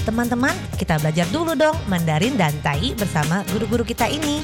Teman-teman, kita belajar dulu dong Mandarin dan Tai bersama guru-guru kita ini.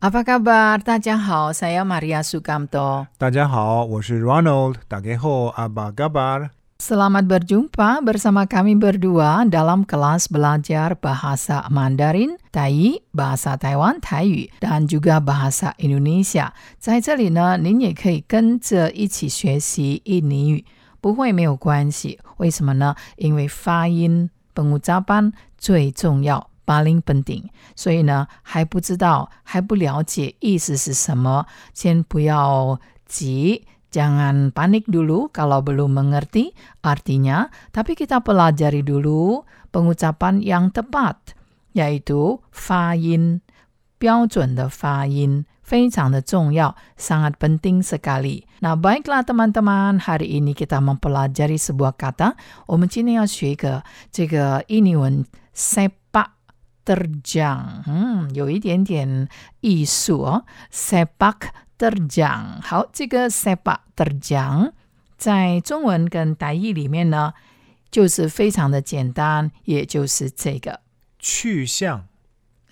Apa kabar? Tajahau, saya Maria Sukamto. Tajahau, saya Ronald. Dageho, apa kabar? Selamat berjumpa bersama kami berdua dalam kelas belajar bahasa Mandarin, Tai, bahasa Taiwan, Taiyu, dan juga bahasa Indonesia. 在这里呢，您也可以跟着一起学习印尼语，不会没有关系。为什么呢？因为发音 pengucapan 最重要。paling penting，所以呢，还不知道、还不了解意思是什么，先不要急。 Jangan panik dulu kalau belum mengerti artinya, tapi kita pelajari dulu pengucapan yang tepat, yaitu 发音，标准的发音非常的重要，sangat penting sekali. Nah, baiklah teman-teman, hari ini kita mempelajari sebuah kata. 我们今天要学一个这个印尼文 sepak terjang，嗯，有一点点艺术哦，sepak terjang。好，这个 sepak terjang 在中文跟台语里面呢，就是非常的简单，也就是这个去向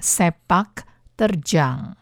，sepak terjang。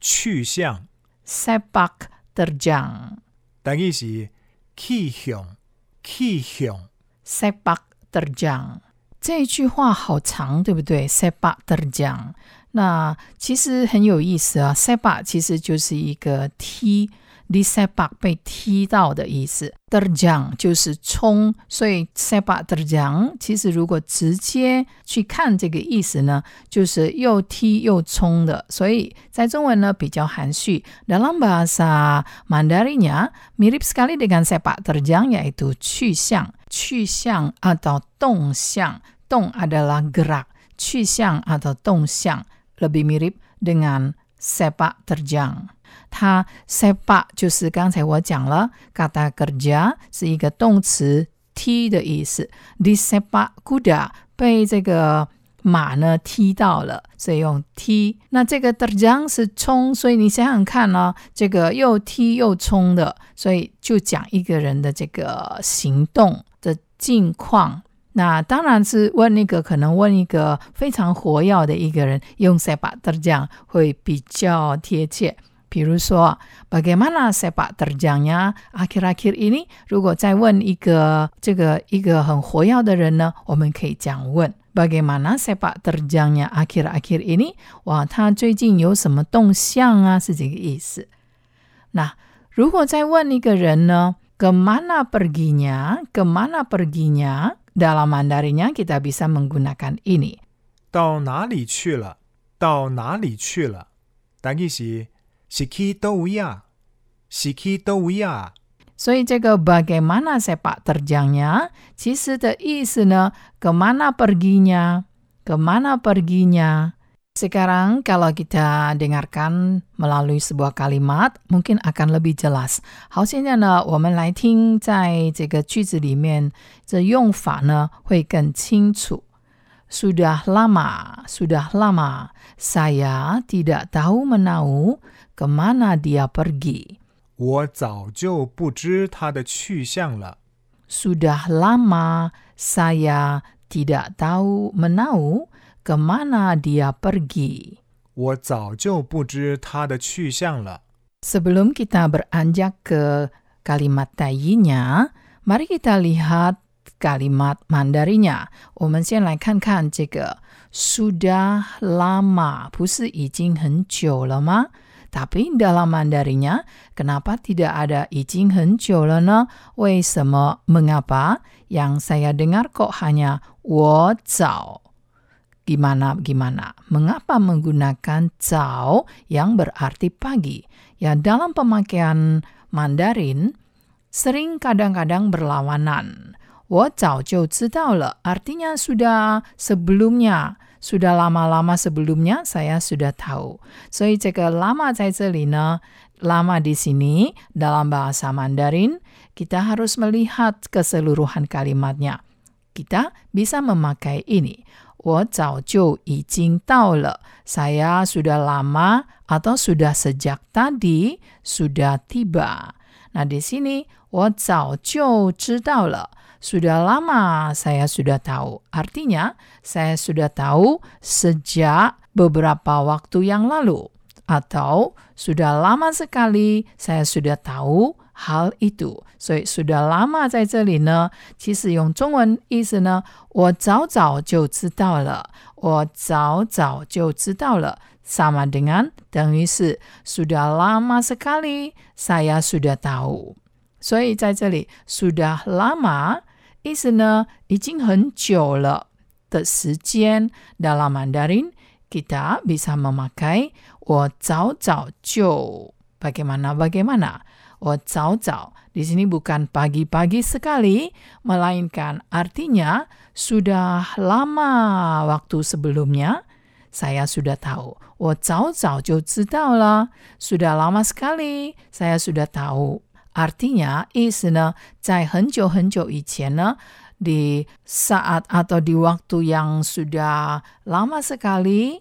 去向，sepak terjang 等于是去向，去向。sepak terjang 这句话好长，对不对？sepak terjang 那其实很有意思啊。sepak 其实就是一个踢。di sepak 被踢到的意思，terjang 就是冲，所以 sepak terjang 其实如果直接去看这个意思呢，就是又踢又冲的，所以在中文呢比较含蓄。Dalam bahasa Mandarinnya mirip sekali dengan sepak terjang yaitu 去向，去向 atau 动向，动 adalah gerak，去向 atau 动向 lebih mirip dengan sepak terjang。它 sepak 就是刚才我讲了，kata kerja 是一个动词踢的意思。di sepak kuda 被这个马呢踢到了，所以用踢。那这个 terjang 是冲，所以你想想看呢、这个又踢又冲的，所以就讲一个人的这个行动的境况。 那当然是问一个可能问一个非常活跃的一个人，用 sepak terjang 会比较贴切。比如说，bagaimana sepak terjangnya akhir-akhir ini？如果再问一个这个一个很活跃的人呢，我们可以这样问：bagaimana sepak terjangnya akhir-akhir ini？哇，他最近有什么动向啊？是这个意思。那如果再问一个人呢，kemana perginya？kemana perginya？dalam Mandarinnya kita bisa menggunakan ini。到哪里去了？到哪里去了？等于是是去倒位啊？是去倒位啊？所以这个 bagaimana sepak terjangnya 其实的意思呢，kemana perginya, kemana perginya. Sekarang kalau kita dengarkan melalui sebuah kalimat, mungkin akan lebih jelas. 好，现在呢，我们来听在这个句子里面，这用法呢会更清楚。Sudah lama, sudah lama, saya tidak tahu menahu kemana dia pergi. 我早就不知他的去向了。 Sudah lama saya tidak tahu menahu kemana dia pergi. 我早就不知他的去向了。 Sebelum kita beranjak ke kalimat taiyinya, mari kita lihat kalimat mandarinya. 我们先来看看这个 sudah lama，不是已经很久了吗？tapi dalam mandarinya, kenapa tidak ada 已经很久了呢？为什么？Mengapa? Yang saya dengar kok hanya 我早 gimana gimana. Mengapa menggunakan zao yang berarti pagi? Ya dalam pemakaian Mandarin sering kadang-kadang berlawanan. 我早就知道了 artinya sudah sebelumnya. Sudah lama-lama sebelumnya saya sudah tahu. 所以这个 lama 在这里呢 lama di sini dalam bahasa Mandarin kita harus melihat keseluruhan kalimatnya. Kita bisa memakai ini. 我早就已经到了. Saya sudah lama atau sudah sejak tadi sudah tiba. Nah, di sini 我早就知道了。sudah lama saya sudah tahu. Artinya, saya sudah tahu sejak beberapa waktu yang lalu. Atau sudah lama sekali saya sudah tahu hal itu. 所以 sudah lama 在这里呢，其实用中文意思呢，我早早就知道了，我早早就知道了。sama dengan 等于是 sudah lama sekali saya sudah tahu。所以在这里 sudah lama 意思呢，已经很久了的时间。Dalam Mandarin kita bisa memakai 我早早就 bagaimana bagaimana 我早早 di sini bukan pagi-pagi sekali, melainkan artinya sudah lama waktu sebelumnya saya sudah tahu. 我早早就知道了，sudah lama sekali saya sudah tahu。Artinya, isna di saat atau di waktu yang sudah lama sekali,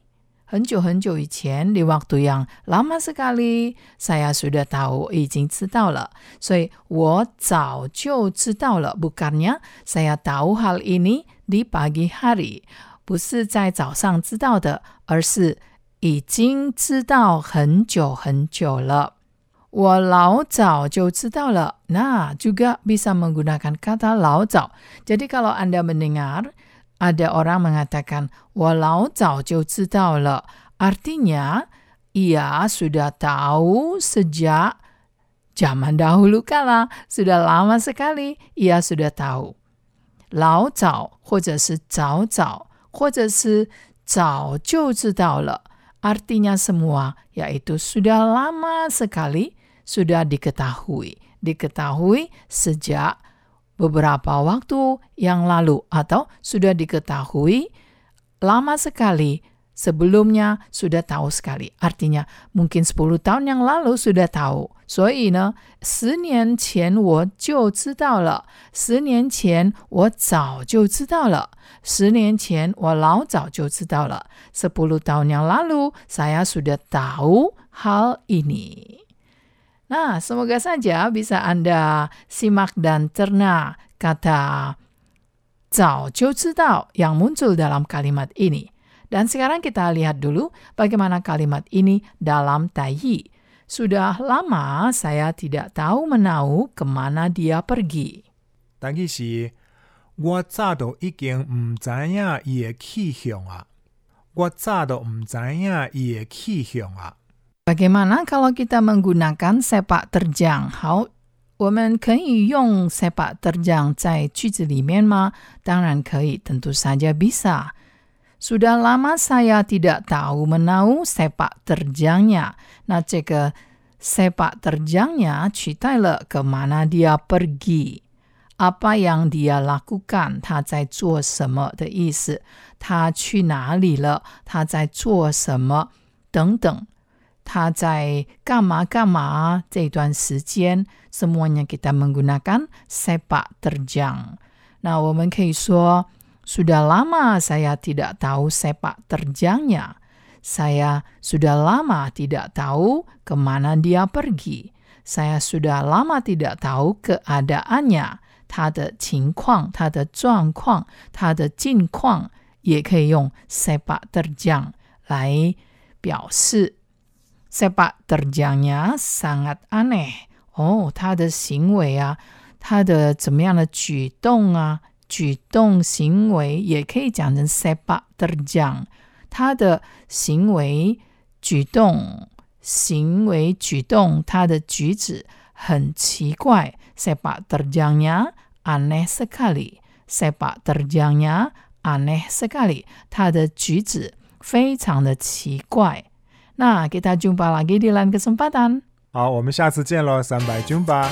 很久很久以前 di waktu yang lama sekali saya sudah tahu 已经知道了，所以我早就知道了。Bukannya saya tahu hal ini di pagi hari，不是在早上知道的，而是已经知道很久很久了。我老早就知道了. Nah, juga bisa menggunakan kata 老早. Jadi kalau Anda mendengar ada orang mengatakan 我老早就知道了, artinya ia sudah tahu sejak zaman dahulu kala, sudah lama sekali ia sudah tahu. 老早或者是早早或者是早就知道了 artinya semua yaitu sudah lama sekali sudah diketahui. Diketahui sejak beberapa waktu yang lalu atau sudah diketahui lama sekali sebelumnya sudah tahu sekali. Artinya mungkin 10 tahun yang lalu sudah tahu. 所以呢，十年前我就知道了。十年前我早就知道了。十年前我老早就知道了。Sepuluh tahun yang lalu saya sudah tahu hal ini. Nah, semoga saja bisa Anda simak dan cerna kata 早就知道 yang muncul dalam kalimat ini. Dan sekarang kita lihat dulu bagaimana kalimat ini dalam Taiyi. Sudah lama saya tidak tahu menau kemana dia pergi. 但其实我早都已经唔知影伊嘅去向啊！我早都唔知影伊嘅去向啊 ！Bagaimana kalau kita menggunakan sepak terjang? 好，我们可以用 sepak terjang 在句子里面吗？当然可以，tentu saja bisa. Sudah lama saya tidak tahu menau sepak terjangnya. Nah, 这个 sepak terjangnya 取代了 kemana dia pergi. Apa yang dia lakukan, 他在做什么的意思。他去哪里了？他在做什么？等等。 他在干嘛干嘛这段时间，semuanya kita menggunakan sepak terjang. Nah, 我们可以说 sudah lama saya tidak tahu sepak terjangnya. Saya sudah lama tidak tahu kemana dia pergi. Saya sudah lama tidak tahu keadaannya. 他的情况、他的状况、他的近况，也可以用 sepak terjang 来表示。 sepak terjangnya sangat aneh. Oh, 他的行为啊，他的怎么样的举动啊，举动行为也可以讲成 sepak terjang。他的行为、举动、行为、举动，他的举止很奇怪。sepak terjangnya aneh sekali. sepak terjangnya aneh sekali. 他的举止非常的奇怪。 Nah, kita jumpa lagi di lain kesempatan. 好，我们下次见喽，三百 jumpa。